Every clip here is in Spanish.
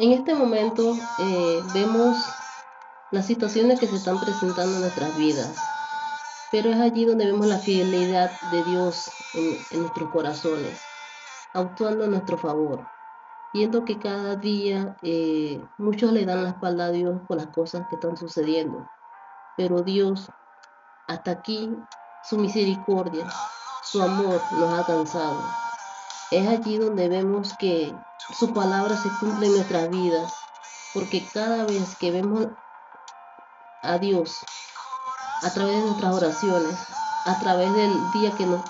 En este momento eh, vemos las situaciones que se están presentando en nuestras vidas, pero es allí donde vemos la fidelidad de Dios en, nuestros corazones, actuando a nuestro favor, viendo que cada día eh, muchos le dan la espalda a Dios por las cosas que están sucediendo, pero Dios, hasta aquí, su misericordia, su amor nos ha alcanzado. Es allí donde vemos que su palabra se cumple en nuestras vidas, porque cada vez que vemos a Dios a través de nuestras oraciones, a través del día que nos,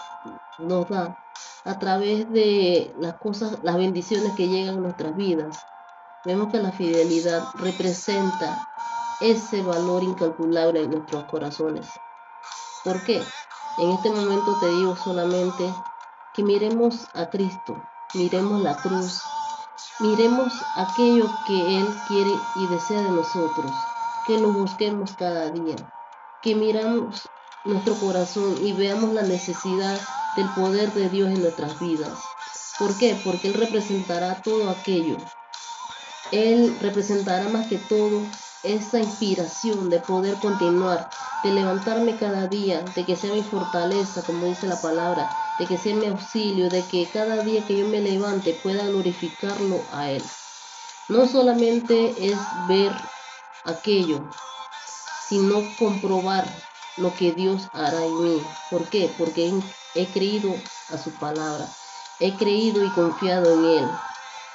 nos da, a través de las cosas, las bendiciones que llegan a nuestras vidas, vemos que la fidelidad representa ese valor incalculable en nuestros corazones. ¿Por qué? En este momento te digo solamente que miremos a Cristo, miremos la cruz, Miremos aquello que Él quiere y desea de nosotros, que lo busquemos cada día, que miramos nuestro corazón y veamos la necesidad del poder de Dios en nuestras vidas. ¿Por qué? Porque Él representará todo aquello. Él representará más que todo esa inspiración de poder continuar, de levantarme cada día, de que sea mi fortaleza, como dice la palabra, de que sea mi auxilio, de que cada día que yo me levante pueda glorificarlo a Él. No solamente es ver aquello, sino comprobar lo que Dios hará en mí. ¿Por qué? Porque he creído a su palabra, he creído y confiado en Él.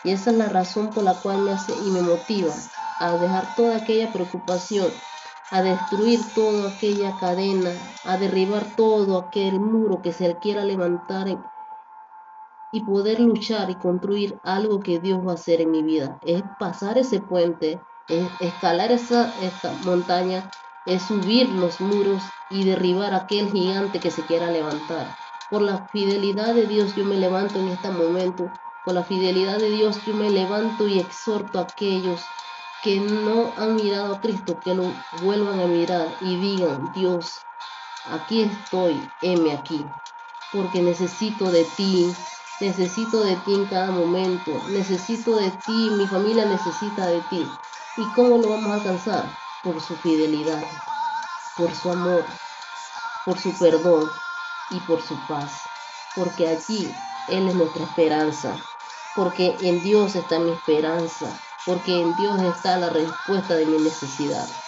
Y esa es la razón por la cual me hace y me motiva a dejar toda aquella preocupación a destruir toda aquella cadena, a derribar todo aquel muro que se quiera levantar y poder luchar y construir algo que Dios va a hacer en mi vida. Es pasar ese puente, es escalar esa, montaña, es subir los muros y derribar aquel gigante que se quiera levantar. Por la fidelidad de Dios yo me levanto en este momento. Por la fidelidad de Dios yo me levanto y exhorto a aquellos que no han mirado a Cristo, que lo vuelvan a mirar y digan, Dios, aquí estoy, heme aquí, porque necesito de ti, necesito de ti en cada momento, necesito de ti, mi familia necesita de ti. ¿Y cómo lo vamos a alcanzar? Por su fidelidad, por su amor, por su perdón y por su paz, porque allí Él es nuestra esperanza, porque en Dios está mi esperanza, porque en Dios está la respuesta de mi necesidad.